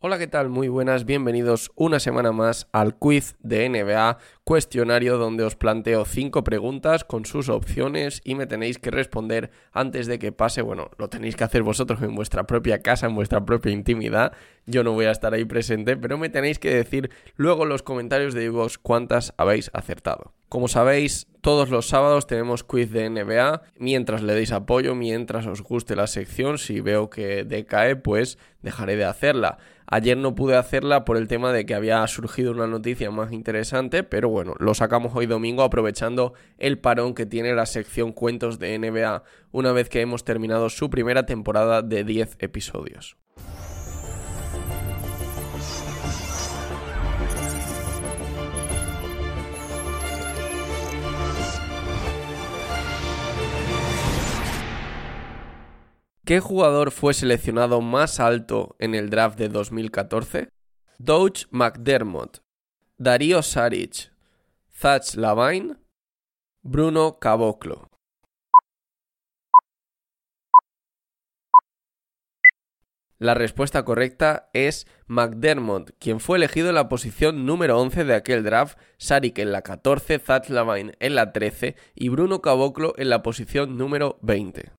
Hola, ¿qué tal? Muy buenas, bienvenidos una semana más al quiz de NBA, cuestionario donde os planteo cinco preguntas con sus opciones y me tenéis que responder antes de que pase. Bueno, lo tenéis que hacer vosotros en vuestra propia casa, en vuestra propia intimidad. Yo no voy a estar ahí presente, pero me tenéis que decir luego en los comentarios de vos cuántas habéis acertado. Como sabéis, todos los sábados tenemos quiz de NBA. Mientras le deis apoyo, mientras os guste la sección, si veo que decae, pues dejaré de hacerla. Ayer no pude hacerla por el tema de que había surgido una noticia más interesante, pero bueno, lo sacamos hoy domingo aprovechando el parón que tiene la sección Cuentos de NBA una vez que hemos terminado su primera temporada de 10 episodios. ¿Qué jugador fue seleccionado más alto en el draft de 2014? Doge McDermott, Darío Saric, Zach Lavine, Bruno Caboclo. La respuesta correcta es McDermott, quien fue elegido en la posición número 11 de aquel draft, Saric en la 14, Zach Lavine en la 13 y Bruno Caboclo en la posición número 20.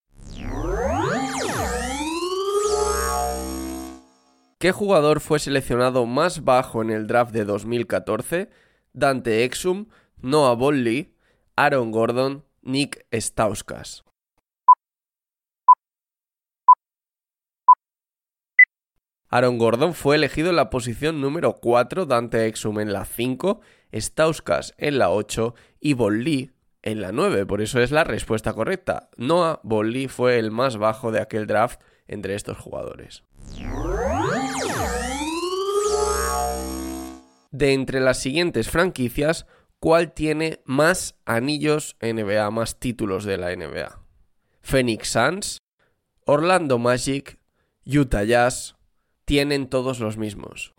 ¿Qué jugador fue seleccionado más bajo en el draft de 2014? Dante Exum, Noah Bonley, Aaron Gordon, Nick Stauskas. Aaron Gordon fue elegido en la posición número 4, Dante Exum en la 5, Stauskas en la 8 y Bonley en la 9, por eso es la respuesta correcta. Noah Bonley fue el más bajo de aquel draft entre estos jugadores. De entre las siguientes franquicias, ¿cuál tiene más anillos NBA, más títulos de la NBA? Phoenix Suns, Orlando Magic, Utah Jazz, tienen todos los mismos.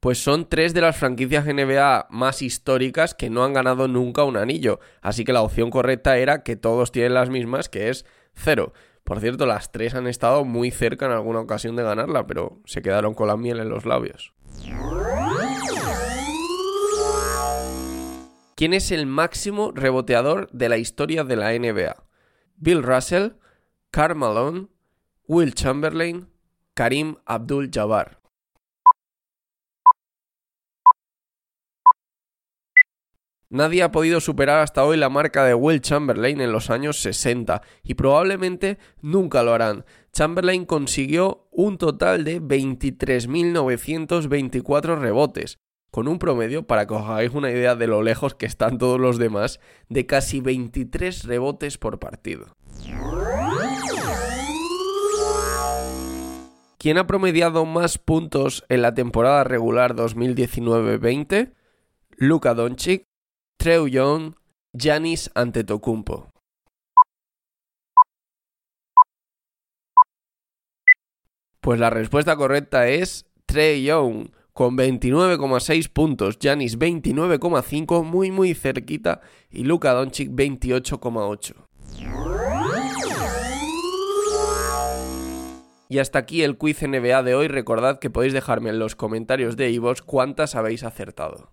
Pues son tres de las franquicias NBA más históricas que no han ganado nunca un anillo. Así que la opción correcta era que todos tienen las mismas, que es cero. Por cierto, las tres han estado muy cerca en alguna ocasión de ganarla, pero se quedaron con la miel en los labios. ¿Quién es el máximo reboteador de la historia de la NBA? Bill Russell, Karl Malone, Will Chamberlain, Karim Abdul-Jabbar. Nadie ha podido superar hasta hoy la marca de Will Chamberlain en los años 60 y probablemente nunca lo harán. Chamberlain consiguió un total de 23.924 rebotes, con un promedio, para que os hagáis una idea de lo lejos que están todos los demás, de casi 23 rebotes por partido. ¿Quién ha promediado más puntos en la temporada regular 2019-20? Luka Doncic, Treu Young, Giannis Antetokounmpo. Pues la respuesta correcta es Trey Young con 29,6 puntos, Giannis 29,5, muy muy cerquita y Luka Doncic 28,8. Y hasta aquí el quiz NBA de hoy. Recordad que podéis dejarme en los comentarios de iVoox cuántas habéis acertado.